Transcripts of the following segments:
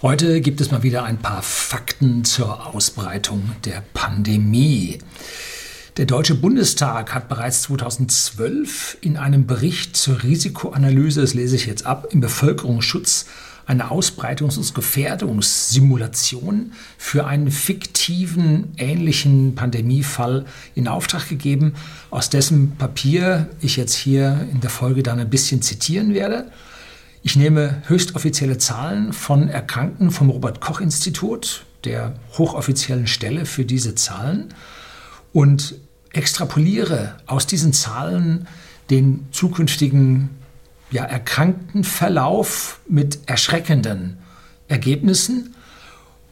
Heute gibt es mal wieder ein paar Fakten zur Ausbreitung der Pandemie. Der Deutsche Bundestag hat bereits 2012 in einem Bericht zur Risikoanalyse, das lese ich jetzt ab, im Bevölkerungsschutz eine Ausbreitungs- und Gefährdungssimulation für einen fiktiven ähnlichen Pandemiefall in Auftrag gegeben, aus dessen Papier ich jetzt hier in der Folge dann ein bisschen zitieren werde. Ich nehme höchstoffizielle Zahlen von Erkrankten vom Robert Koch Institut, der hochoffiziellen Stelle für diese Zahlen, und extrapoliere aus diesen Zahlen den zukünftigen ja, erkrankten Verlauf mit erschreckenden Ergebnissen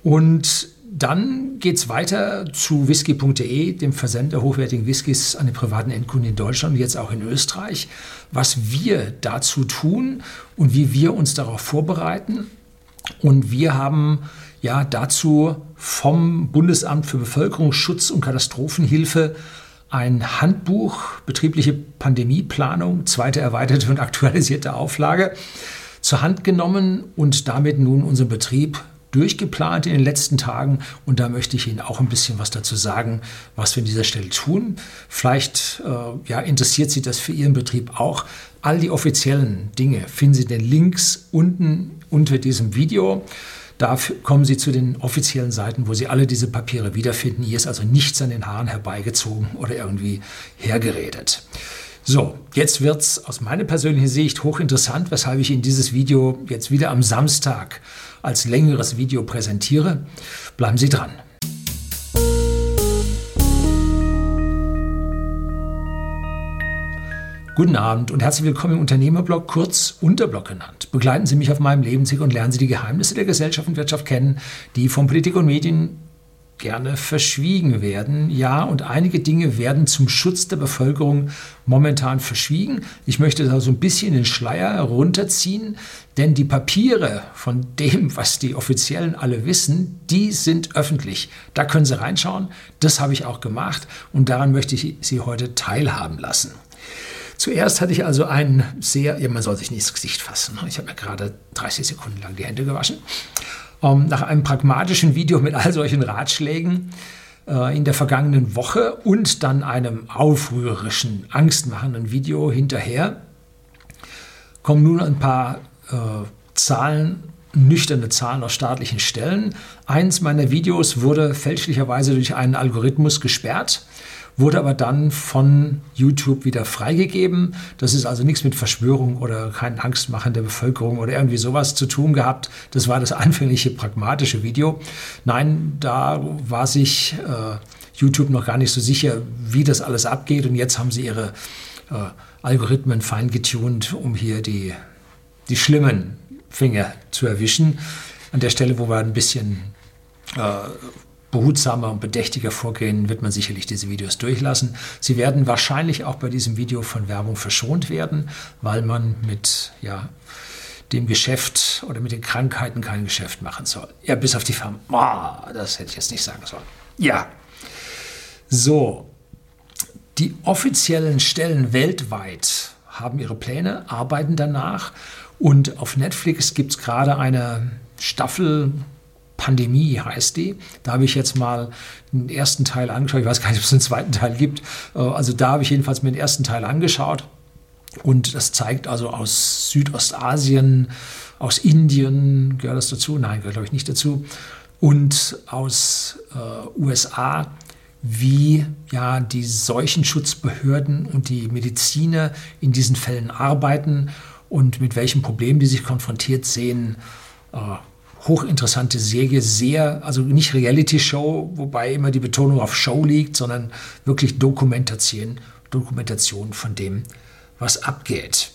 und dann geht es weiter zu whisky.de, dem Versender hochwertigen Whiskys an den privaten Endkunden in Deutschland und jetzt auch in Österreich, was wir dazu tun und wie wir uns darauf vorbereiten. Und wir haben ja dazu vom Bundesamt für Bevölkerungsschutz und Katastrophenhilfe ein Handbuch betriebliche Pandemieplanung, zweite erweiterte und aktualisierte Auflage zur Hand genommen und damit nun unseren Betrieb durchgeplant in den letzten Tagen und da möchte ich Ihnen auch ein bisschen was dazu sagen, was wir an dieser Stelle tun. Vielleicht äh, ja, interessiert Sie das für Ihren Betrieb auch. All die offiziellen Dinge finden Sie den Links unten unter diesem Video. Da kommen Sie zu den offiziellen Seiten, wo Sie alle diese Papiere wiederfinden. Hier ist also nichts an den Haaren herbeigezogen oder irgendwie hergeredet. So, jetzt wird es aus meiner persönlichen Sicht hochinteressant, weshalb ich Ihnen dieses Video jetzt wieder am Samstag als längeres Video präsentiere. Bleiben Sie dran. Guten Abend und herzlich willkommen im Unternehmerblog, kurz Unterblog genannt. Begleiten Sie mich auf meinem Lebensweg und lernen Sie die Geheimnisse der Gesellschaft und Wirtschaft kennen, die von Politik und Medien gerne verschwiegen werden. Ja, und einige Dinge werden zum Schutz der Bevölkerung momentan verschwiegen. Ich möchte da so ein bisschen den Schleier runterziehen, denn die Papiere von dem, was die Offiziellen alle wissen, die sind öffentlich. Da können Sie reinschauen. Das habe ich auch gemacht und daran möchte ich Sie heute teilhaben lassen. Zuerst hatte ich also einen sehr, ja, man soll sich nicht ins Gesicht fassen. Ich habe mir gerade 30 Sekunden lang die Hände gewaschen ähm, nach einem pragmatischen Video mit all solchen Ratschlägen äh, in der vergangenen Woche und dann einem aufrührerischen, angstmachenden Video hinterher kommen nun ein paar äh, Zahlen, nüchterne Zahlen aus staatlichen Stellen. Eins meiner Videos wurde fälschlicherweise durch einen Algorithmus gesperrt wurde aber dann von YouTube wieder freigegeben. Das ist also nichts mit Verschwörung oder kein Angstmachen der Bevölkerung oder irgendwie sowas zu tun gehabt. Das war das anfängliche pragmatische Video. Nein, da war sich äh, YouTube noch gar nicht so sicher, wie das alles abgeht. Und jetzt haben sie ihre äh, Algorithmen fein getunt, um hier die, die schlimmen Finger zu erwischen. An der Stelle, wo wir ein bisschen äh, behutsamer und bedächtiger vorgehen, wird man sicherlich diese Videos durchlassen. Sie werden wahrscheinlich auch bei diesem Video von Werbung verschont werden, weil man mit ja, dem Geschäft oder mit den Krankheiten kein Geschäft machen soll. Ja, bis auf die Firma. Oh, das hätte ich jetzt nicht sagen sollen. Ja. So. Die offiziellen Stellen weltweit haben ihre Pläne, arbeiten danach. Und auf Netflix gibt es gerade eine Staffel, Pandemie heißt die. Da habe ich jetzt mal den ersten Teil angeschaut. Ich weiß gar nicht, ob es einen zweiten Teil gibt. Äh, also da habe ich jedenfalls mir den ersten Teil angeschaut. Und das zeigt also aus Südostasien, aus Indien, gehört das dazu? Nein, gehört glaube ich nicht dazu. Und aus äh, USA, wie ja die Seuchenschutzbehörden und die Mediziner in diesen Fällen arbeiten und mit welchen Problemen die sich konfrontiert sehen. Äh, hochinteressante Serie, sehr, also nicht Reality-Show, wobei immer die Betonung auf Show liegt, sondern wirklich Dokumentation, Dokumentation von dem, was abgeht.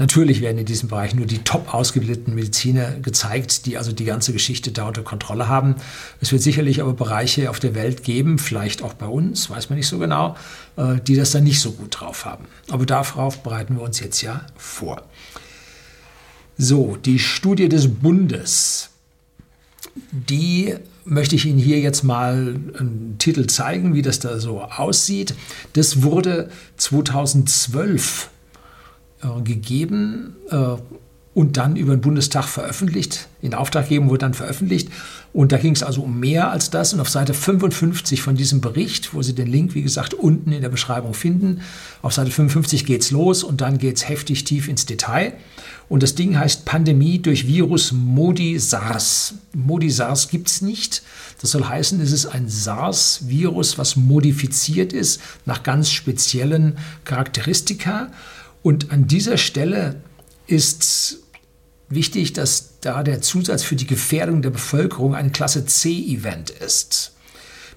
Natürlich werden in diesem Bereich nur die top ausgebildeten Mediziner gezeigt, die also die ganze Geschichte da unter Kontrolle haben. Es wird sicherlich aber Bereiche auf der Welt geben, vielleicht auch bei uns, weiß man nicht so genau, äh, die das dann nicht so gut drauf haben. Aber darauf bereiten wir uns jetzt ja vor. So, die Studie des Bundes, die möchte ich Ihnen hier jetzt mal einen Titel zeigen, wie das da so aussieht. Das wurde 2012 äh, gegeben, äh, und dann über den Bundestag veröffentlicht, in Auftrag geben, wurde dann veröffentlicht. Und da ging es also um mehr als das. Und auf Seite 55 von diesem Bericht, wo Sie den Link, wie gesagt, unten in der Beschreibung finden, auf Seite 55 geht es los und dann geht es heftig tief ins Detail. Und das Ding heißt Pandemie durch Virus Modi-SARS. Modi-SARS gibt es nicht. Das soll heißen, es ist ein SARS-Virus, was modifiziert ist nach ganz speziellen Charakteristika. Und an dieser Stelle ist wichtig, dass da der Zusatz für die Gefährdung der Bevölkerung ein Klasse C-Event ist.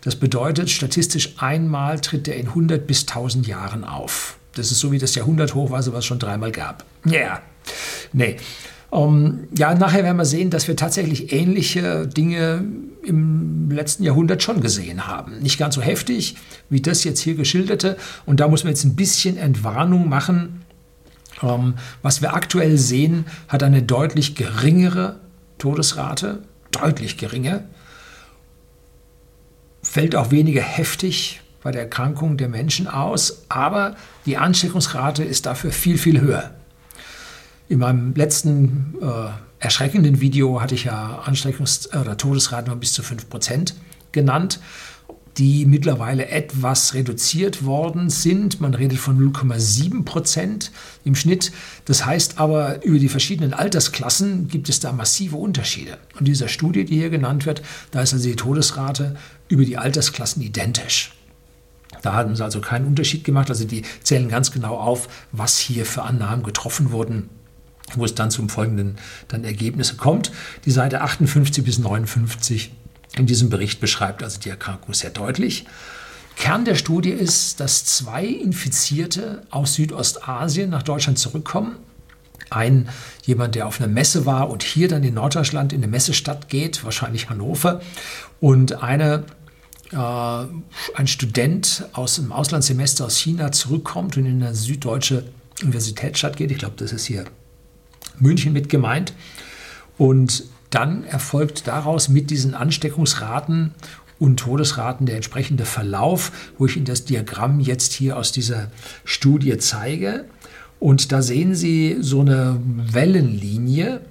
Das bedeutet, statistisch einmal tritt er in 100 bis 1000 Jahren auf. Das ist so wie das Jahrhunderthochwasser, was es schon dreimal gab. Ja, yeah. nee. Um, ähm, ja, nachher werden wir sehen, dass wir tatsächlich ähnliche Dinge im letzten Jahrhundert schon gesehen haben. Nicht ganz so heftig wie das jetzt hier geschilderte. Und da muss man jetzt ein bisschen Entwarnung machen. Ähm, was wir aktuell sehen, hat eine deutlich geringere Todesrate, deutlich geringer, fällt auch weniger heftig bei der Erkrankung der Menschen aus, aber die Ansteckungsrate ist dafür viel, viel höher. In meinem letzten äh, erschreckenden Video hatte ich ja Ansteckungs- oder Todesraten von bis zu 5% genannt, die mittlerweile etwas reduziert worden sind. Man redet von 0,7% im Schnitt. Das heißt aber, über die verschiedenen Altersklassen gibt es da massive Unterschiede. Und dieser Studie, die hier genannt wird, da ist also die Todesrate über die Altersklassen identisch. Da haben sie also keinen Unterschied gemacht. Also die zählen ganz genau auf, was hier für Annahmen getroffen wurden wo es dann zum folgenden dann Ergebnisse kommt. Die Seite 58 bis 59 in diesem Bericht beschreibt also die Erkrankung sehr deutlich. Kern der Studie ist, dass zwei Infizierte aus Südostasien nach Deutschland zurückkommen. Ein jemand, der auf einer Messe war und hier dann in Norddeutschland in eine Messestadt geht, wahrscheinlich Hannover, und eine äh, ein Student aus dem Auslandssemester aus China zurückkommt und in eine süddeutsche Universitätsstadt geht. Ich glaube, das ist hier München mit gemeint. Und dann erfolgt daraus mit diesen Ansteckungsraten und Todesraten der entsprechende Verlauf, wo ich Ihnen das Diagramm jetzt hier aus dieser Studie zeige. Und da sehen Sie so eine Wellenlinie.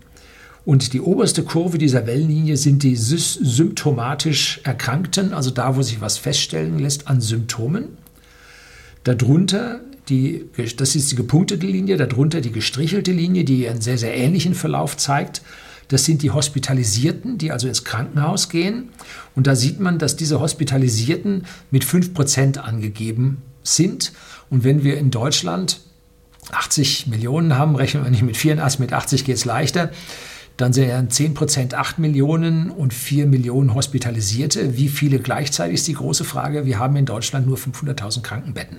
Und die oberste Kurve dieser Wellenlinie sind die symptomatisch Erkrankten, also da, wo sich was feststellen lässt an Symptomen. Darunter die, das ist die gepunktete Linie, darunter die gestrichelte Linie, die einen sehr, sehr ähnlichen Verlauf zeigt. Das sind die Hospitalisierten, die also ins Krankenhaus gehen. Und da sieht man, dass diese Hospitalisierten mit 5% angegeben sind. Und wenn wir in Deutschland 80 Millionen haben, rechnen wir nicht mit 84, mit 80 geht es leichter, dann sind 10 Prozent 8 Millionen und 4 Millionen Hospitalisierte. Wie viele gleichzeitig ist die große Frage. Wir haben in Deutschland nur 500.000 Krankenbetten.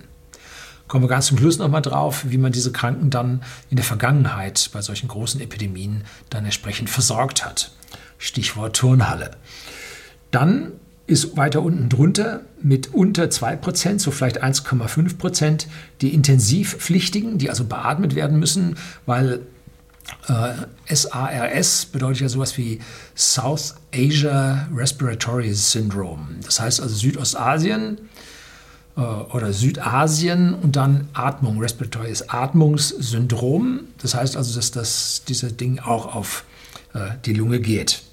Kommen wir ganz zum Schluss nochmal drauf, wie man diese Kranken dann in der Vergangenheit bei solchen großen Epidemien dann entsprechend versorgt hat. Stichwort Turnhalle. Dann ist weiter unten drunter mit unter 2%, so vielleicht 1,5% die Intensivpflichtigen, die also beatmet werden müssen, weil äh, SARS bedeutet ja sowas wie South Asia Respiratory Syndrome. Das heißt also Südostasien äh, oder Südasien und dann Atmung, respiratories Atmungssyndrom. Das heißt also, dass das, dieses Ding auch auf äh, die Lunge geht.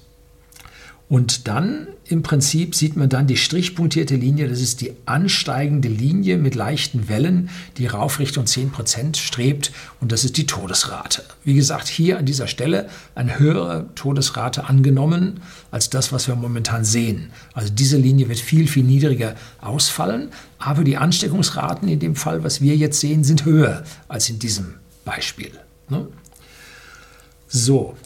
Und dann im Prinzip sieht man dann die strichpunktierte Linie, das ist die ansteigende Linie mit leichten Wellen, die rauf Richtung 10% strebt und das ist die Todesrate. Wie gesagt, hier an dieser Stelle eine höhere Todesrate angenommen als das, was wir momentan sehen. Also diese Linie wird viel, viel niedriger ausfallen, aber die Ansteckungsraten in dem Fall, was wir jetzt sehen, sind höher als in diesem Beispiel. Ne? So,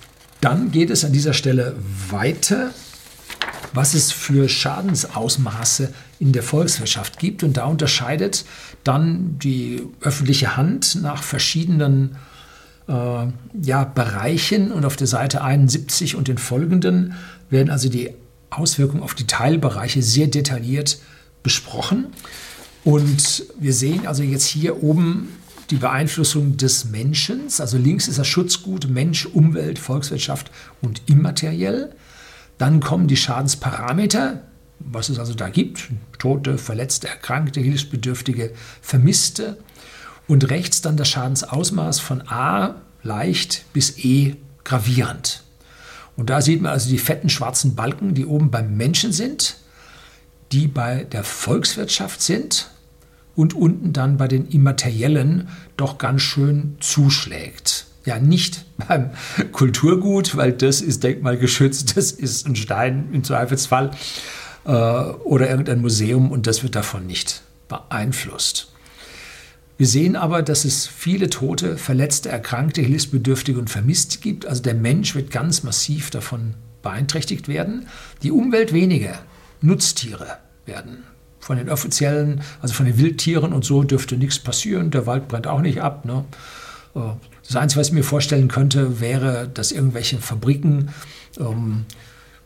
dann geht es an dieser Stelle weiter was es für Schadensausmaße in der Volkswirtschaft gibt. Und da unterscheidet dann die öffentliche Hand nach verschiedenen äh, ja, Bereichen. Und auf der Seite 71 und den folgenden werden also die Auswirkungen auf die Teilbereiche sehr detailliert besprochen. Und wir sehen also jetzt hier oben die Beeinflussung des Menschen. Also links ist das Schutzgut Mensch, Umwelt, Volkswirtschaft und immateriell. Dann kommen die Schadensparameter, was es also da gibt. Tote, Verletzte, Erkrankte, Hilfsbedürftige, Vermisste. Und rechts dann das Schadensausmaß von A leicht bis E gravierend. Und da sieht man also die fetten schwarzen Balken, die oben beim Menschen sind, die bei der Volkswirtschaft sind und unten dann bei den Immateriellen doch ganz schön zuschlägt. Ja, nicht beim Kulturgut, weil das ist denkmalgeschützt, das ist ein Stein im Zweifelsfall äh, oder irgendein Museum und das wird davon nicht beeinflusst. Wir sehen aber, dass es viele Tote, Verletzte, Erkrankte, Hilfsbedürftige und Vermisste gibt. Also der Mensch wird ganz massiv davon beeinträchtigt werden. Die Umwelt weniger. Nutztiere werden von den offiziellen, also von den Wildtieren und so dürfte nichts passieren. Der Wald brennt auch nicht ab. Ne? Das Einzige, was ich mir vorstellen könnte, wäre, dass irgendwelche Fabriken ähm,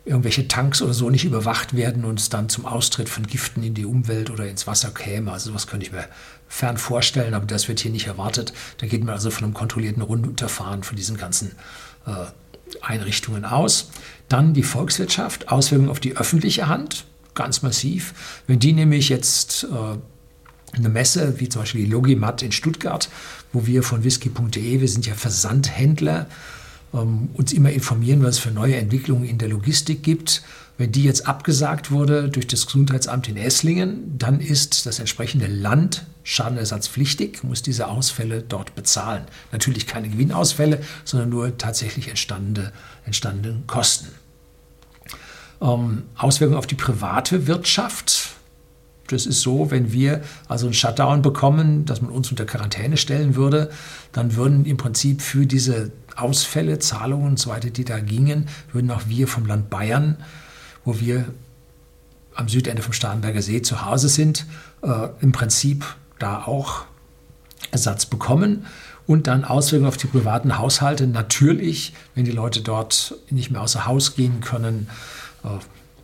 irgendwelche Tanks oder so nicht überwacht werden und es dann zum Austritt von Giften in die Umwelt oder ins Wasser käme. Also sowas könnte ich mir fern vorstellen, aber das wird hier nicht erwartet. Da geht man also von einem kontrollierten Runterfahren von diesen ganzen äh, Einrichtungen aus. Dann die Volkswirtschaft, Auswirkungen auf die öffentliche Hand, ganz massiv. Wenn die nämlich jetzt äh, eine Messe, wie zum Beispiel die Logimat in Stuttgart, wo wir von whisky.de, wir sind ja Versandhändler, ähm, uns immer informieren, was es für neue Entwicklungen in der Logistik gibt. Wenn die jetzt abgesagt wurde durch das Gesundheitsamt in Esslingen, dann ist das entsprechende Land schadenersatzpflichtig, muss diese Ausfälle dort bezahlen. Natürlich keine Gewinnausfälle, sondern nur tatsächlich entstandene, entstandene Kosten. Ähm, Auswirkungen auf die private Wirtschaft. Das ist so, wenn wir also einen Shutdown bekommen, dass man uns unter Quarantäne stellen würde, dann würden im Prinzip für diese Ausfälle, Zahlungen und so weiter, die da gingen, würden auch wir vom Land Bayern, wo wir am Südende vom Starnberger See zu Hause sind, äh, im Prinzip da auch Ersatz bekommen und dann Auswirkungen auf die privaten Haushalte. Natürlich, wenn die Leute dort nicht mehr außer Haus gehen können, äh,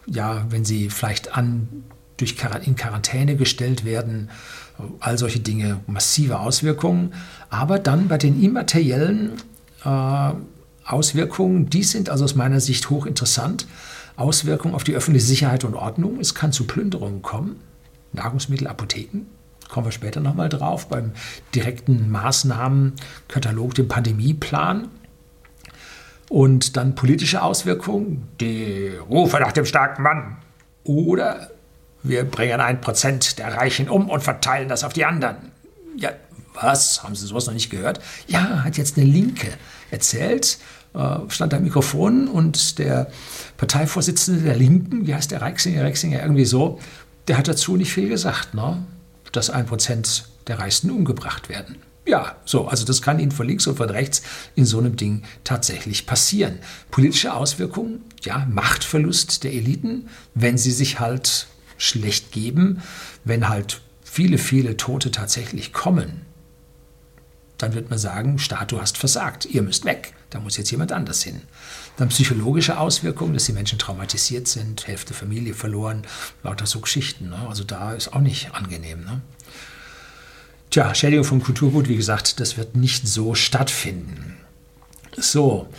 ja, wenn sie vielleicht an, durch, in Quarantäne gestellt werden, all solche Dinge, massive Auswirkungen. Aber dann bei den immateriellen äh, Auswirkungen, die sind also aus meiner Sicht hochinteressant. Auswirkungen auf die öffentliche Sicherheit und Ordnung. Es kann zu Plünderungen kommen. Nahrungsmittel, Apotheken. Kommen wir später nochmal drauf. Beim direkten Maßnahmenkatalog, dem Pandemieplan. Und dann politische Auswirkungen. Die Rufe nach dem starken Mann. Oder wir bringen ein Prozent der Reichen um und verteilen das auf die anderen. Ja, was? Haben Sie sowas noch nicht gehört? Ja, hat jetzt eine Linke erzählt, äh, stand am Mikrofon und der Parteivorsitzende der Linken, wie heißt der Reixinger, Reixinger irgendwie so, der hat dazu nicht viel gesagt, ne? dass ein Prozent der Reichsten umgebracht werden. Ja, so, also das kann Ihnen von links und von rechts in so einem Ding tatsächlich passieren. Politische Auswirkungen, ja, Machtverlust der Eliten, wenn sie sich halt schlecht geben, wenn halt viele, viele Tote tatsächlich kommen, dann wird man sagen, Staat, du hast versagt, ihr müsst weg, da muss jetzt jemand anders hin. Dann psychologische Auswirkungen, dass die Menschen traumatisiert sind, Hälfte Familie verloren, lauter so Geschichten. Ne? Also da ist auch nicht angenehm. Ne? Tja, Schädigung vom Kulturgut, wie gesagt, das wird nicht so stattfinden. So,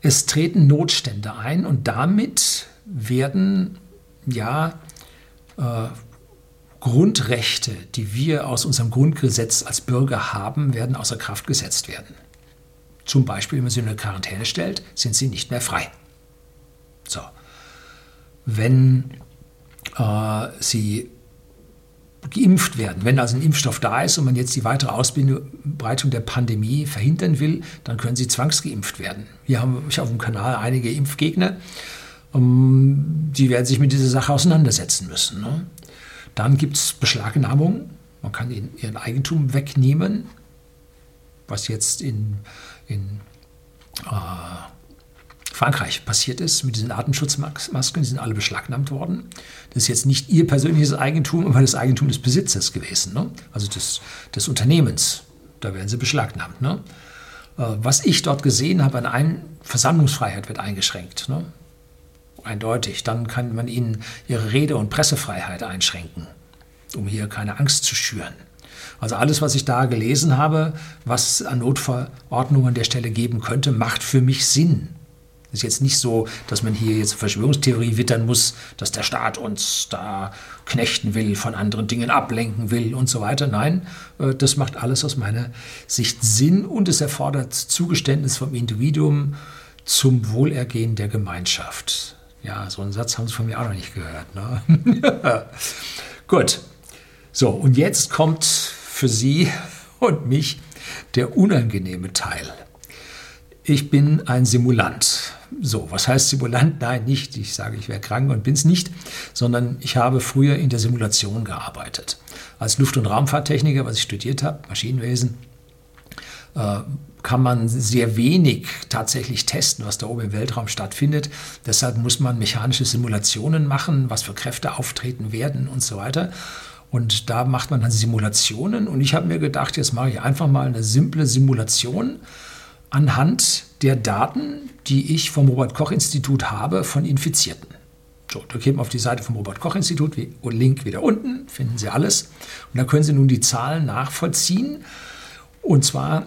es treten Notstände ein und damit werden ja Grundrechte, die wir aus unserem Grundgesetz als Bürger haben, werden außer Kraft gesetzt werden. Zum Beispiel, wenn man sie in eine Quarantäne stellt, sind sie nicht mehr frei. So. Wenn äh, sie geimpft werden, wenn also ein Impfstoff da ist und man jetzt die weitere Ausbreitung der Pandemie verhindern will, dann können sie zwangsgeimpft werden. Hier haben wir auf dem Kanal einige Impfgegner, die werden sich mit dieser Sache auseinandersetzen müssen. Ne? Dann gibt es Beschlagnahmung. Man kann ihnen ihren Eigentum wegnehmen, was jetzt in, in äh, Frankreich passiert ist mit diesen Atemschutzmasken. Die sind alle beschlagnahmt worden. Das ist jetzt nicht ihr persönliches Eigentum, aber das Eigentum des Besitzers gewesen, ne? also des, des Unternehmens. Da werden sie beschlagnahmt. Ne? Äh, was ich dort gesehen habe, an einen Versammlungsfreiheit wird eingeschränkt. Ne? Eindeutig. Dann kann man ihnen ihre Rede- und Pressefreiheit einschränken, um hier keine Angst zu schüren. Also alles, was ich da gelesen habe, was an Notverordnungen der Stelle geben könnte, macht für mich Sinn. Es ist jetzt nicht so, dass man hier jetzt Verschwörungstheorie wittern muss, dass der Staat uns da knechten will, von anderen Dingen ablenken will und so weiter. Nein, äh, das macht alles aus meiner Sicht Sinn und es erfordert Zugeständnis vom Individuum, zum Wohlergehen der Gemeinschaft. Ja, so einen Satz haben Sie von mir auch noch nicht gehört. Ne? Gut. So, und jetzt kommt für Sie und mich der unangenehme Teil. Ich bin ein Simulant. So, was heißt Simulant? Nein, nicht. Ich sage, ich wäre krank und bin es nicht, sondern ich habe früher in der Simulation gearbeitet. Als Luft- und Raumfahrttechniker, was ich studiert habe, Maschinenwesen, äh, kann man sehr wenig tatsächlich testen, was da oben im Weltraum stattfindet. Deshalb muss man mechanische Simulationen machen, was für Kräfte auftreten werden und so weiter. Und da macht man dann Simulationen. Und ich habe mir gedacht, jetzt mache ich einfach mal eine simple Simulation anhand der Daten, die ich vom Robert-Koch-Institut habe von Infizierten. So, da geht man auf die Seite vom Robert-Koch-Institut, Link wieder unten, finden Sie alles. Und da können Sie nun die Zahlen nachvollziehen. Und zwar,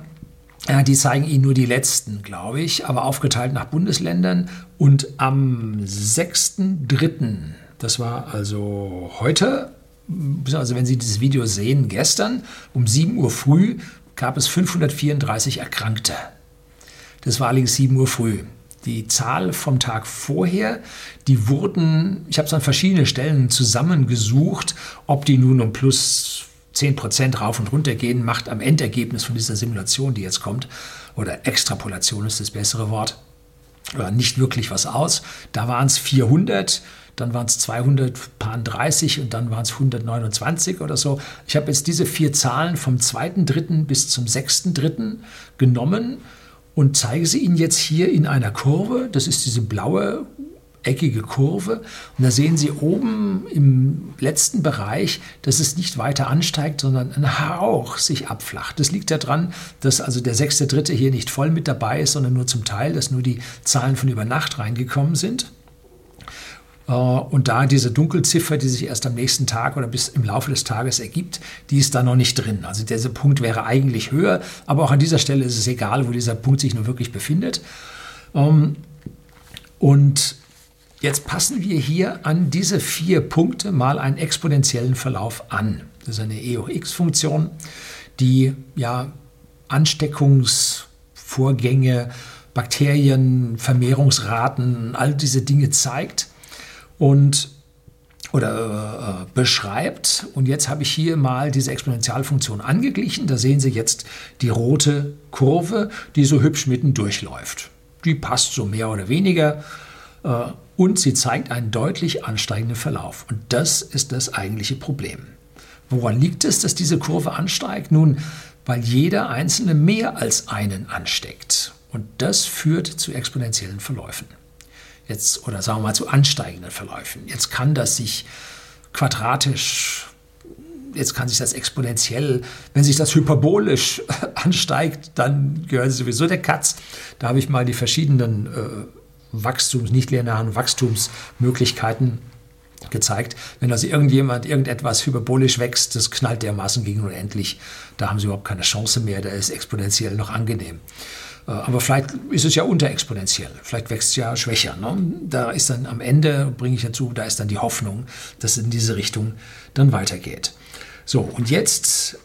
die zeigen Ihnen nur die letzten, glaube ich, aber aufgeteilt nach Bundesländern. Und am 6.3., das war also heute, also wenn Sie dieses Video sehen, gestern um 7 Uhr früh gab es 534 Erkrankte. Das war allerdings 7 Uhr früh. Die Zahl vom Tag vorher, die wurden, ich habe es an verschiedenen Stellen zusammengesucht, ob die nun um plus 10 Prozent rauf und runter gehen, macht am Endergebnis von dieser Simulation, die jetzt kommt, oder Extrapolation ist das bessere Wort, nicht wirklich was aus. Da waren es 400, dann waren es 230 und dann waren es 129 oder so. Ich habe jetzt diese vier Zahlen vom 2.3. bis zum 6.3. genommen und zeige sie Ihnen jetzt hier in einer Kurve. Das ist diese blaue eckige Kurve. Und da sehen Sie oben im letzten Bereich, dass es nicht weiter ansteigt, sondern ein Hauch sich abflacht. Das liegt daran, dass also der sechste Dritte hier nicht voll mit dabei ist, sondern nur zum Teil, dass nur die Zahlen von über Nacht reingekommen sind. Äh, und da diese Dunkelziffer, die sich erst am nächsten Tag oder bis im Laufe des Tages ergibt, die ist da noch nicht drin. Also dieser Punkt wäre eigentlich höher, aber auch an dieser Stelle ist es egal, wo dieser Punkt sich nur wirklich befindet. Ähm, und jetzt passen wir hier an diese vier Punkte mal einen exponentiellen Verlauf an. Das ist eine E hoch x-Funktion, die ja Ansteckungsvorgänge, Bakterien, Vermehrungsraten, all diese Dinge zeigt und oder äh, beschreibt. Und jetzt habe ich hier mal diese Exponentialfunktion angeglichen. Da sehen Sie jetzt die rote Kurve, die so hübsch mitten durchläuft. Die passt so mehr oder weniger äh, und sie zeigt einen deutlich ansteigenden Verlauf. Und das ist das eigentliche Problem. Woran liegt es, dass diese Kurve ansteigt? Nun, weil jeder Einzelne mehr als einen ansteckt. Und das führt zu exponentiellen Verläufen jetzt, oder sagen wir mal zu ansteigenden Verläufen. Jetzt kann das sich quadratisch, jetzt kann sich das exponentiell, wenn sich das hyperbolisch ansteigt, dann gehört es sowieso der Katz. Da habe ich mal die verschiedenen äh, Wachstums, nicht linearen Wachstumsmöglichkeiten gezeigt. Wenn also irgendjemand irgendetwas hyperbolisch wächst, das knallt dermaßen gegen unendlich. Da haben sie überhaupt keine Chance mehr, da ist exponentiell noch angenehm. Äh, aber vielleicht ist es ja unterexponentiell, vielleicht wächst es ja schwächer. Ne? Da ist dann am Ende, bringe ich dazu, da ist dann die Hoffnung, dass es in diese Richtung dann weitergeht. So, und jetzt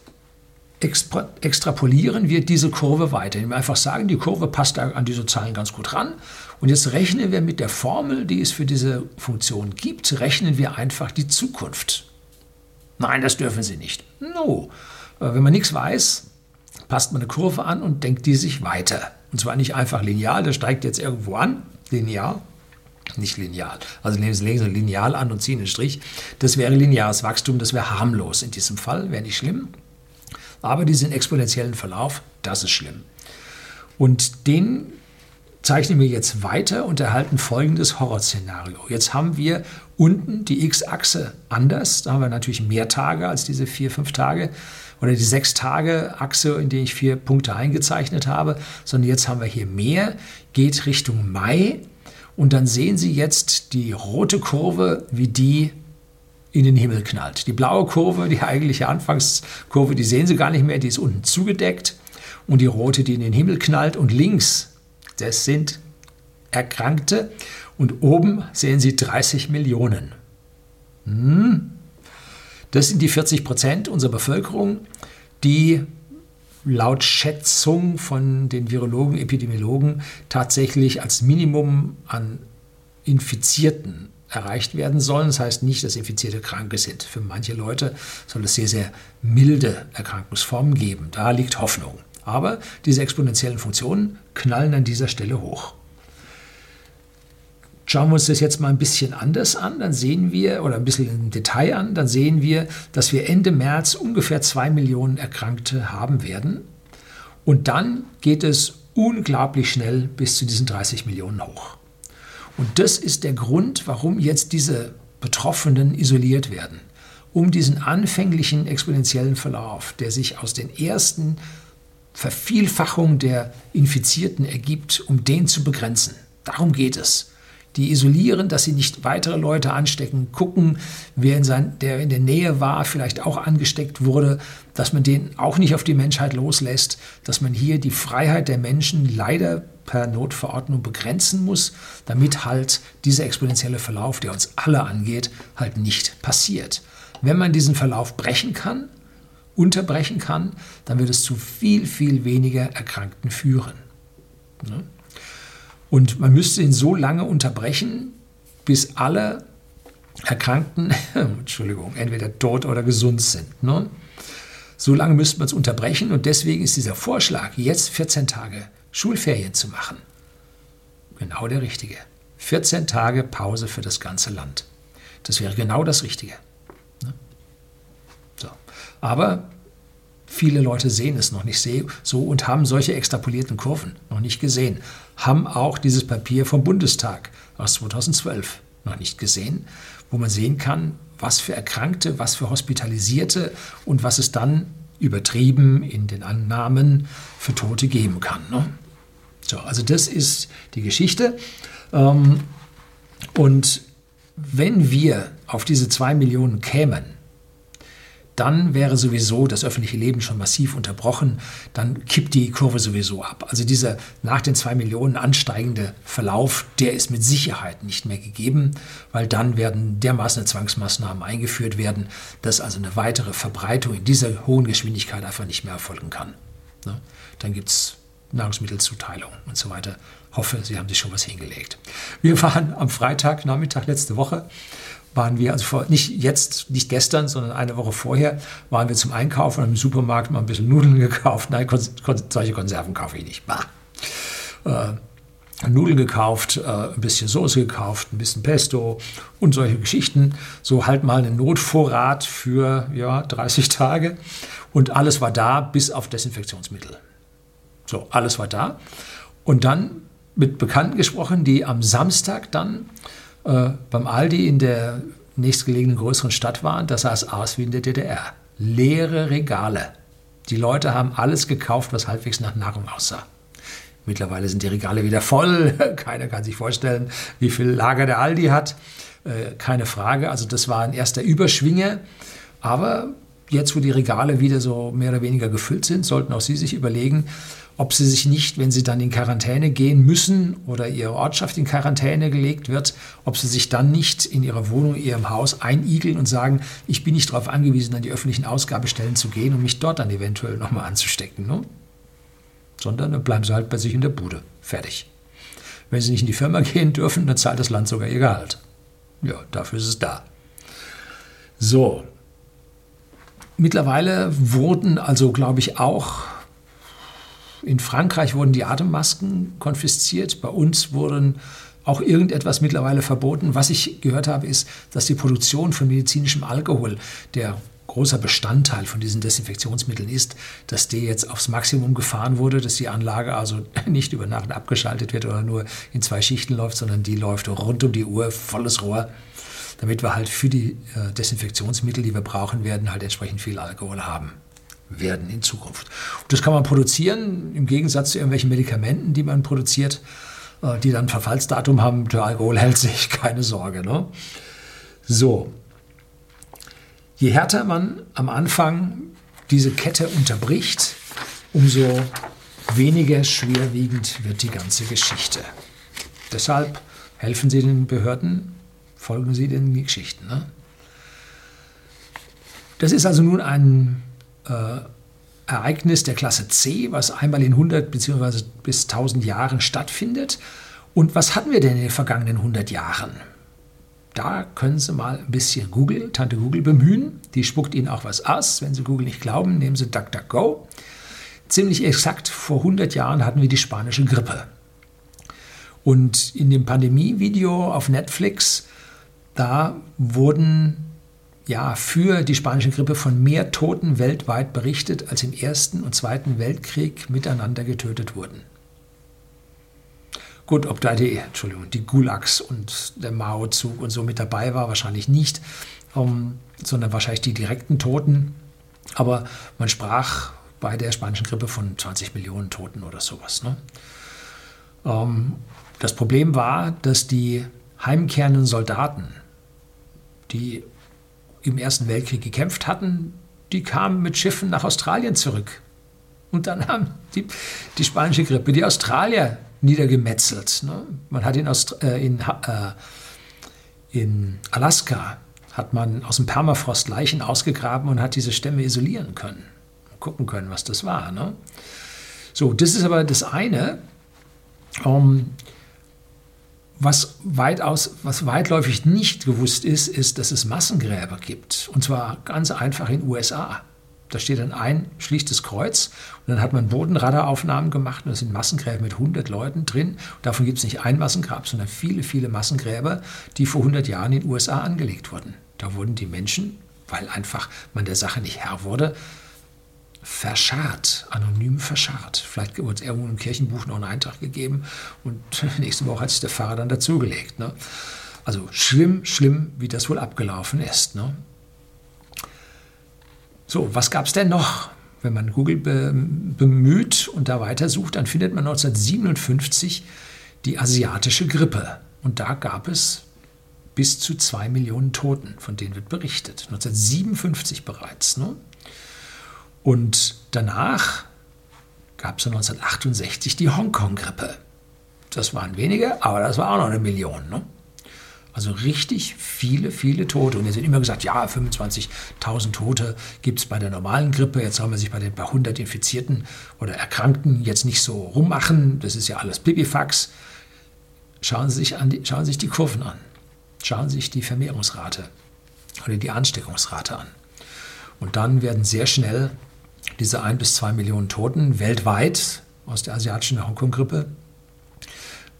extrapolieren wir diese Kurve weiter. Wir einfach sagen, die Kurve passt an diese Zahlen ganz gut ran. Und jetzt rechnen wir mit der Formel, die es für diese Funktion gibt, rechnen wir einfach die Zukunft. Nein, das dürfen Sie nicht. No. Äh, wenn man nichts weiß, passt man eine Kurve an und denkt die sich weiter. Und zwar nicht einfach lineal, der steigt jetzt irgendwo an, linear, nicht lineal. Also nehmen Sie legen lineal an und ziehen einen Strich. Das wäre lineares Wachstum, das wäre harmlos in diesem Fall, wäre nicht schlimm. Aber diesen exponentiellen Verlauf, das ist schlimm. Und den zeichnen wir jetzt weiter und erhalten folgendes Horrorszenario. Jetzt haben wir unten die x-Achse anders. Da haben wir natürlich mehr Tage als diese vier, fünf Tage oder die sechs Tage Achse, in der ich vier Punkte eingezeichnet habe, sondern jetzt haben wir hier mehr, geht Richtung Mai und dann sehen Sie jetzt die rote Kurve, wie die in den Himmel knallt. Die blaue Kurve, die eigentliche Anfangskurve, die sehen Sie gar nicht mehr, die ist unten zugedeckt und die rote, die in den Himmel knallt und links, das sind Erkrankte und oben sehen Sie 30 Millionen. Hm, das sind die 40 Prozent unserer Bevölkerung, die laut Schätzung von den Virologen, Epidemiologen tatsächlich als Minimum an Infizierten erreicht werden sollen. Das heißt nicht, dass Infizierte Kranke sind. Für manche Leute soll es sehr, sehr milde Erkrankungsformen geben. Da liegt Hoffnung. Aber diese exponentiellen Funktionen knallen an dieser Stelle hoch. Schauen wir uns das jetzt mal ein bisschen anders an, dann sehen wir, oder ein bisschen im Detail an, dann sehen wir, dass wir Ende März ungefähr zwei Millionen Erkrankte haben werden. Und dann geht es unglaublich schnell bis zu diesen 30 Millionen hoch. Und das ist der Grund, warum jetzt diese Betroffenen isoliert werden. Um diesen anfänglichen exponentiellen Verlauf, der sich aus den ersten Vervielfachungen der Infizierten ergibt, um den zu begrenzen. Darum geht es die isolieren, dass sie nicht weitere Leute anstecken, gucken, wer in sein, der in der Nähe war, vielleicht auch angesteckt wurde, dass man den auch nicht auf die Menschheit loslässt, dass man hier die Freiheit der Menschen leider per Notverordnung begrenzen muss, damit halt dieser exponentielle Verlauf, der uns alle angeht, halt nicht passiert. Wenn man diesen Verlauf brechen kann, unterbrechen kann, dann wird es zu viel, viel weniger Erkrankten führen. Ne? Und man müsste ihn so lange unterbrechen, bis alle Erkrankten, Entschuldigung, entweder tot oder gesund sind. Ne? So lange müsste man es unterbrechen und deswegen ist dieser Vorschlag, jetzt 14 Tage Schulferien zu machen, genau der richtige. 14 Tage Pause für das ganze Land. Das wäre genau das Richtige. Aber Viele Leute sehen es noch nicht so und haben solche extrapolierten Kurven noch nicht gesehen, haben auch dieses Papier vom Bundestag aus 2012 noch nicht gesehen, wo man sehen kann, was für Erkrankte, was für Hospitalisierte und was es dann übertrieben in den Annahmen für Tote geben kann. Ne? So, also das ist die Geschichte. Ähm, und wenn wir auf diese zwei Millionen kämen, dann wäre sowieso das öffentliche Leben schon massiv unterbrochen, dann kippt die Kurve sowieso ab. Also dieser nach den zwei Millionen ansteigende Verlauf, der ist mit Sicherheit nicht mehr gegeben, weil dann werden dermaßen Zwangsmaßnahmen eingeführt werden, dass also eine weitere Verbreitung in dieser hohen Geschwindigkeit einfach nicht mehr erfolgen kann. Ne? Dann gibt es Nahrungsmittelzuteilung und so weiter. Hoffe, Sie haben sich schon was hingelegt. Wir waren am Freitag, Nachmittag letzte Woche, waren wir, also vor, nicht jetzt, nicht gestern, sondern eine Woche vorher, waren wir zum Einkaufen im Supermarkt mal ein bisschen Nudeln gekauft. Nein, kon kon solche Konserven kaufe ich nicht. Bah. Äh, Nudeln gekauft, äh, ein bisschen Soße gekauft, ein bisschen Pesto und solche Geschichten. So halt mal einen Notvorrat für ja, 30 Tage. Und alles war da, bis auf Desinfektionsmittel. So, alles war da. Und dann mit Bekannten gesprochen, die am Samstag dann äh, beim Aldi in der nächstgelegenen größeren Stadt waren, das sah es aus wie in der DDR. Leere Regale. Die Leute haben alles gekauft, was halbwegs nach Nahrung aussah. Mittlerweile sind die Regale wieder voll. Keiner kann sich vorstellen, wie viel Lager der Aldi hat. Äh, keine Frage. Also das war ein erster Überschwinger. Aber jetzt, wo die Regale wieder so mehr oder weniger gefüllt sind, sollten auch Sie sich überlegen, ob sie sich nicht, wenn sie dann in Quarantäne gehen müssen oder ihre Ortschaft in Quarantäne gelegt wird, ob sie sich dann nicht in ihrer Wohnung, ihrem Haus einigeln und sagen, ich bin nicht darauf angewiesen, an die öffentlichen Ausgabestellen zu gehen und mich dort dann eventuell nochmal anzustecken. Ne? Sondern dann bleiben sie halt bei sich in der Bude. Fertig. Wenn sie nicht in die Firma gehen dürfen, dann zahlt das Land sogar ihr Gehalt. Ja, dafür ist es da. So. Mittlerweile wurden also, glaube ich, auch in Frankreich wurden die Atemmasken konfisziert. Bei uns wurden auch irgendetwas mittlerweile verboten. Was ich gehört habe, ist, dass die Produktion von medizinischem Alkohol, der großer Bestandteil von diesen Desinfektionsmitteln ist, dass der jetzt aufs Maximum gefahren wurde, dass die Anlage also nicht über Nacht abgeschaltet wird oder nur in zwei Schichten läuft, sondern die läuft rund um die Uhr, volles Rohr, damit wir halt für die äh, Desinfektionsmittel, die wir brauchen werden, halt entsprechend viel Alkohol haben werden in Zukunft. Und das kann man produzieren im Gegensatz zu irgendwelchen Medikamenten, die man produziert, äh, die dann Verfallsdatum haben. Der Alkohol hält sich, keine Sorge. Ne? So. Je härter man am Anfang diese Kette unterbricht, umso weniger schwerwiegend wird die ganze Geschichte. Deshalb helfen Sie den Behörden, folgen Sie den Geschichten. Ne? Das ist also nun ein äh, Ereignis der Klasse C, was einmal in 100 bzw. bis 1000 Jahren stattfindet. Und was hatten wir denn in den vergangenen 100 Jahren? Da können Sie mal ein bisschen Google, Tante Google bemühen. Die spuckt Ihnen auch was aus. Wenn Sie Google nicht glauben, nehmen Sie DuckDuckGo. Ziemlich exakt vor 100 Jahren hatten wir die spanische Grippe. Und in dem Pandemie-Video auf Netflix, da wurden ja für die spanische Grippe von mehr Toten weltweit berichtet, als im Ersten und Zweiten Weltkrieg miteinander getötet wurden. Gut, ob da die, Entschuldigung, die Gulags und der Mao-Zug und so mit dabei war, wahrscheinlich nicht, ähm, sondern wahrscheinlich die direkten Toten. Aber man sprach bei der spanischen Grippe von 20 Millionen Toten oder sowas. Ne? Ähm, das Problem war, dass die heimkehrenden Soldaten, die im Ersten Weltkrieg gekämpft hatten, die kamen mit Schiffen nach Australien zurück. Und dann haben die, die spanische Grippe die Australier niedergemetzelt. Ne? Man hat in, äh, in, äh, in Alaska hat man aus dem Permafrost Leichen ausgegraben und hat diese Stämme isolieren können. Gucken können, was das war. Ne? So, das ist aber das eine. Um, ähm, was, weitaus, was weitläufig nicht gewusst ist, ist, dass es Massengräber gibt. Und zwar ganz einfach in den USA. Da steht dann ein schlichtes Kreuz und dann hat man Bodenradaraufnahmen gemacht und da sind Massengräber mit 100 Leuten drin. Davon gibt es nicht ein Massengrab, sondern viele, viele Massengräber, die vor 100 Jahren in den USA angelegt wurden. Da wurden die Menschen, weil einfach man der Sache nicht Herr wurde, verscharrt, anonym verscharrt. Vielleicht wurde es irgendwo im Kirchenbuch noch einen Eintrag gegeben und nächste Woche hat sich der Pfarrer dann dazugelegt. Ne? Also schlimm, schlimm, wie das wohl abgelaufen ist. Ne? So, was gab es denn noch? Wenn man Google be bemüht und da weitersucht, dann findet man 1957 die asiatische Grippe. Und da gab es bis zu zwei Millionen Toten, von denen wird berichtet. 1957 bereits. Ne? Und danach gab es 1968 die Hongkong-Grippe. Das waren weniger, aber das war auch noch eine Million. Ne? Also richtig viele, viele Tote. Und jetzt wird immer gesagt, ja, 25.000 Tote gibt es bei der normalen Grippe. Jetzt soll man sich bei den paar hundert Infizierten oder Erkrankten jetzt nicht so rummachen. Das ist ja alles Pipifax. Schauen Sie sich, an die, schauen Sie sich die Kurven an. Schauen Sie sich die Vermehrungsrate oder die Ansteckungsrate an. Und dann werden sehr schnell diese ein bis zwei Millionen Toten weltweit aus der asiatischen Hongkong-Grippe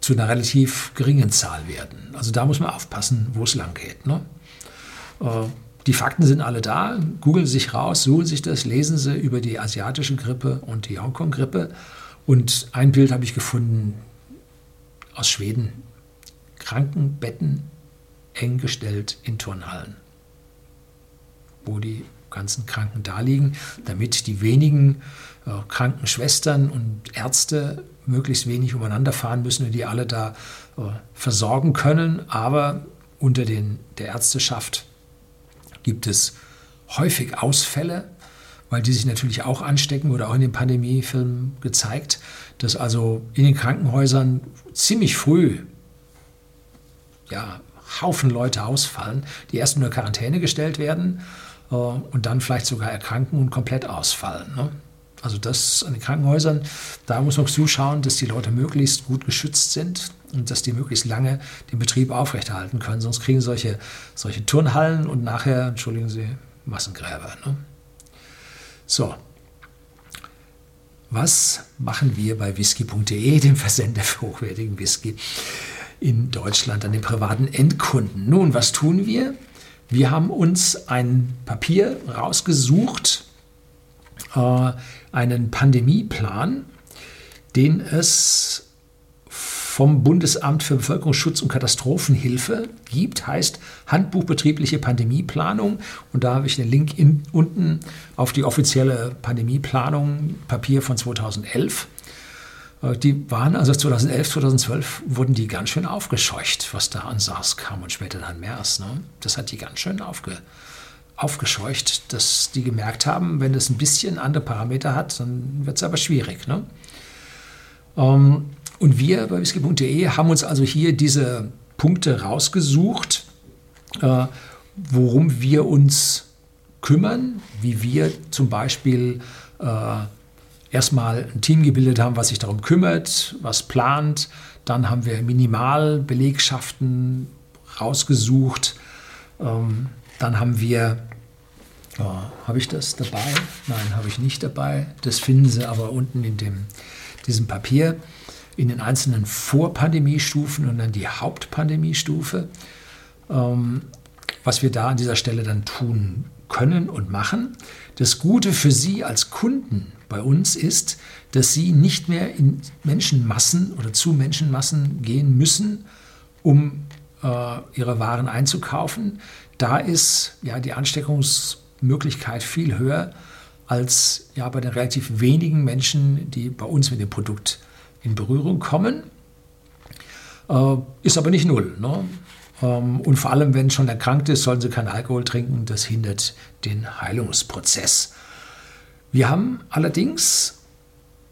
zu einer relativ geringen Zahl werden. Also da muss man aufpassen, wo es lang geht. Ne? Äh, die Fakten sind alle da. Googeln sich raus, suchen sich das, lesen Sie über die asiatische Grippe und die Hongkong-Grippe. Und ein Bild habe ich gefunden aus Schweden. Krankenbetten eng gestellt in Turnhallen, wo die ganzen Kranken da liegen, damit die wenigen äh, Krankenschwestern und Ärzte möglichst wenig umeinander fahren müssen und die alle da äh, versorgen können. Aber unter den, der Ärzteschaft gibt es häufig Ausfälle, weil die sich natürlich auch anstecken oder auch in den Pandemiefilmen gezeigt, dass also in den Krankenhäusern ziemlich früh ja, Haufen Leute ausfallen, die erst in eine Quarantäne gestellt werden und dann vielleicht sogar erkranken und komplett ausfallen. Ne? Also das an den Krankenhäusern, da muss man zuschauen, dass die Leute möglichst gut geschützt sind und dass die möglichst lange den Betrieb aufrechterhalten können. Sonst kriegen solche, solche Turnhallen und nachher, entschuldigen Sie, Massengräber. Ne? So. Was machen wir bei whisky.de, dem Versender für hochwertigen Whisky in Deutschland an den privaten Endkunden? Nun, was tun wir? Wir haben uns ein Papier rausgesucht, äh, einen Pandemieplan, den es vom Bundesamt für Bevölkerungsschutz und Katastrophenhilfe gibt, heißt Handbuch betriebliche Pandemieplanung. Und da habe ich den Link in, unten auf die offizielle Pandemieplanung, Papier von 2011. Äh, die waren also 2011, 2012 wurden die ganz schön aufgescheucht, was da an SARS kam und später dann MERS. Ne? Das hat die ganz schön aufge, aufgescheucht, dass die gemerkt haben, wenn es ein bisschen andere Parameter hat, dann wird es aber schwierig. Ne? Ähm, und wir bei whisky.de haben uns also hier diese Punkte rausgesucht, äh, worum wir uns kümmern, wie wir zum Beispiel äh, erstmal ein Team gebildet haben, was sich darum kümmert, was plant. Dann haben wir Minimalbelegschaften rausgesucht. Ähm, dann haben wir, oh, habe ich das dabei? Nein, habe ich nicht dabei. Das finden Sie aber unten in dem, diesem Papier in den einzelnen Vorpandemiestufen und dann die Hauptpandemiestufe. Ähm, was wir da an dieser Stelle dann tun können und machen. Das Gute für Sie als Kunden bei uns ist, dass Sie nicht mehr in Menschenmassen oder zu Menschenmassen gehen müssen, um äh, Ihre Waren einzukaufen. Da ist ja die Ansteckungsmöglichkeit viel höher als ja bei den relativ wenigen Menschen, die bei uns mit dem Produkt in Berührung kommen. Äh, ist aber nicht null. Ne? Ähm, und vor allem, wenn schon erkrankt ist, sollen sie keinen Alkohol trinken. Das hindert den Heilungsprozess. Wir haben allerdings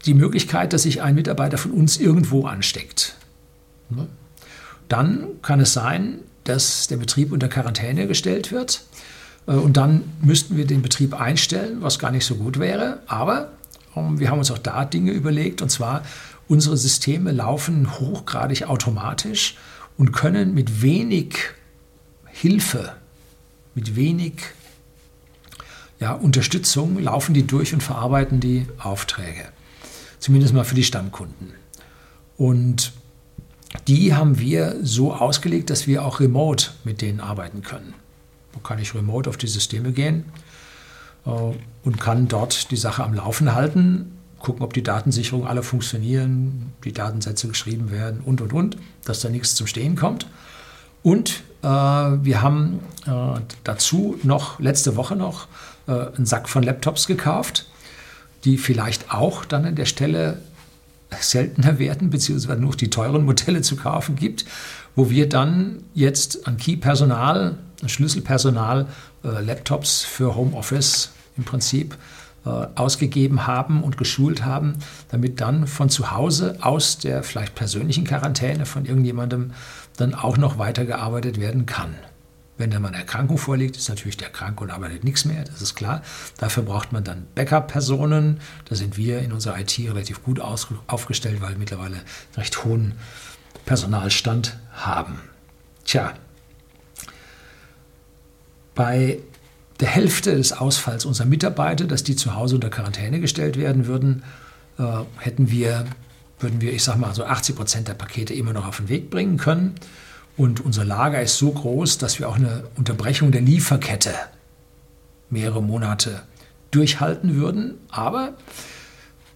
die Möglichkeit, dass sich ein Mitarbeiter von uns irgendwo ansteckt. Ne? Dann kann es sein, dass der Betrieb unter Quarantäne gestellt wird. Äh, und dann müssten wir den Betrieb einstellen, was gar nicht so gut wäre. Aber ähm, wir haben uns auch da Dinge überlegt. Und zwar, unsere Systeme laufen hochgradig automatisch und können mit wenig Hilfe, mit wenig ja, Unterstützung laufen die durch und verarbeiten die Aufträge. Zumindest mal für die Stammkunden. Und die haben wir so ausgelegt, dass wir auch remote mit denen arbeiten können. Da kann ich remote auf die Systeme gehen äh, und kann dort die Sache am Laufen halten, gucken, ob die Datensicherung alle funktionieren, die Datensätze geschrieben werden und, und, und, dass da nichts zum Stehen kommt. Und äh, wir haben äh, dazu noch letzte Woche noch äh, einen Sack von Laptops gekauft, die vielleicht auch dann an der Stelle seltener werden, beziehungsweise nur die teuren Modelle zu kaufen gibt, wo wir dann jetzt an Key-Personal, Schlüsselpersonal, äh, Laptops für Homeoffice im Prinzip ausgegeben haben und geschult haben, damit dann von zu Hause aus der vielleicht persönlichen Quarantäne von irgendjemandem dann auch noch weitergearbeitet werden kann. Wenn dann mal eine Erkrankung vorliegt, ist natürlich der krank und arbeitet nichts mehr, das ist klar. Dafür braucht man dann Backup-Personen. Da sind wir in unserer IT relativ gut aufgestellt, weil wir mittlerweile einen recht hohen Personalstand haben. Tja, bei der Hälfte des Ausfalls unserer Mitarbeiter, dass die zu Hause unter Quarantäne gestellt werden würden, äh, hätten wir, würden wir, ich sage mal, so 80 Prozent der Pakete immer noch auf den Weg bringen können. Und unser Lager ist so groß, dass wir auch eine Unterbrechung der Lieferkette mehrere Monate durchhalten würden. Aber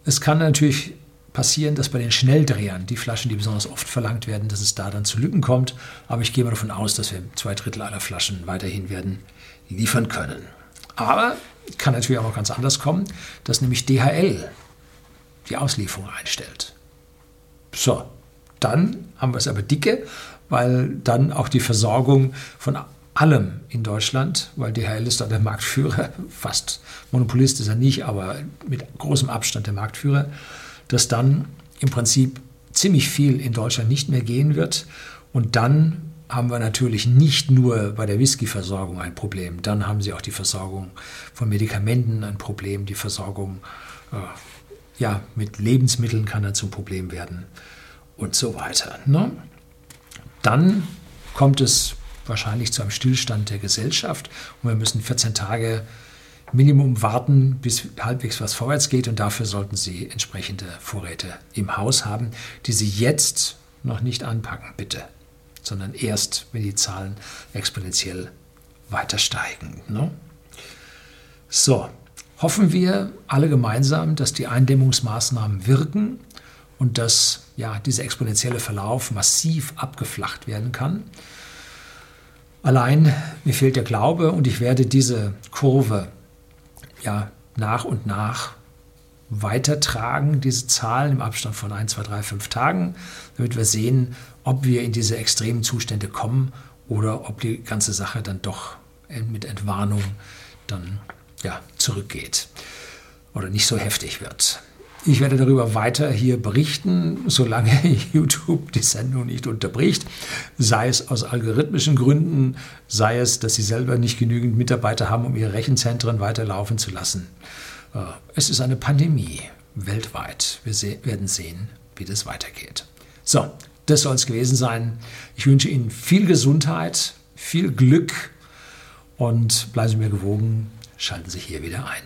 es kann natürlich passieren, dass bei den Schnelldrehern, die Flaschen, die besonders oft verlangt werden, dass es da dann zu Lücken kommt. Aber ich gehe mal davon aus, dass wir zwei Drittel aller Flaschen weiterhin werden liefern können. Aber kann natürlich auch ganz anders kommen, dass nämlich DHL die Auslieferung einstellt. So, dann haben wir es aber dicke, weil dann auch die Versorgung von allem in Deutschland, weil DHL ist da der Marktführer, fast Monopolist ist er nicht, aber mit großem Abstand der Marktführer, dass dann im Prinzip ziemlich viel in Deutschland nicht mehr gehen wird und dann haben wir natürlich nicht nur bei der Whisky-Versorgung ein Problem, dann haben sie auch die Versorgung von Medikamenten ein Problem, die Versorgung äh, ja, mit Lebensmitteln kann dann zum Problem werden und so weiter. Ne? Dann kommt es wahrscheinlich zu einem Stillstand der Gesellschaft und wir müssen 14 Tage Minimum warten, bis halbwegs was vorwärts geht und dafür sollten Sie entsprechende Vorräte im Haus haben, die Sie jetzt noch nicht anpacken, bitte sondern erst, wenn die Zahlen exponentiell weiter steigen. Ne? So, hoffen wir alle gemeinsam, dass die Eindämmungsmaßnahmen wirken und dass ja, dieser exponentielle Verlauf massiv abgeflacht werden kann. Allein mir fehlt der Glaube und ich werde diese Kurve ja nach und nach weitertragen, diese Zahlen im Abstand von 1, 2, 3, 5 Tagen, damit wir sehen, ob wir in diese extremen Zustände kommen oder ob die ganze Sache dann doch mit Entwarnung dann ja, zurückgeht oder nicht so heftig wird. Ich werde darüber weiter hier berichten, solange YouTube die Sendung nicht unterbricht, sei es aus algorithmischen Gründen, sei es, dass sie selber nicht genügend Mitarbeiter haben, um ihre Rechenzentren weiterlaufen zu lassen. Äh, es ist eine Pandemie weltweit. Wir werden sehen, wie das weitergeht. So, das soll es gewesen sein. Ich wünsche Ihnen viel Gesundheit, viel Glück und bleiben Sie mir gewogen. Schalten Sie hier wieder ein.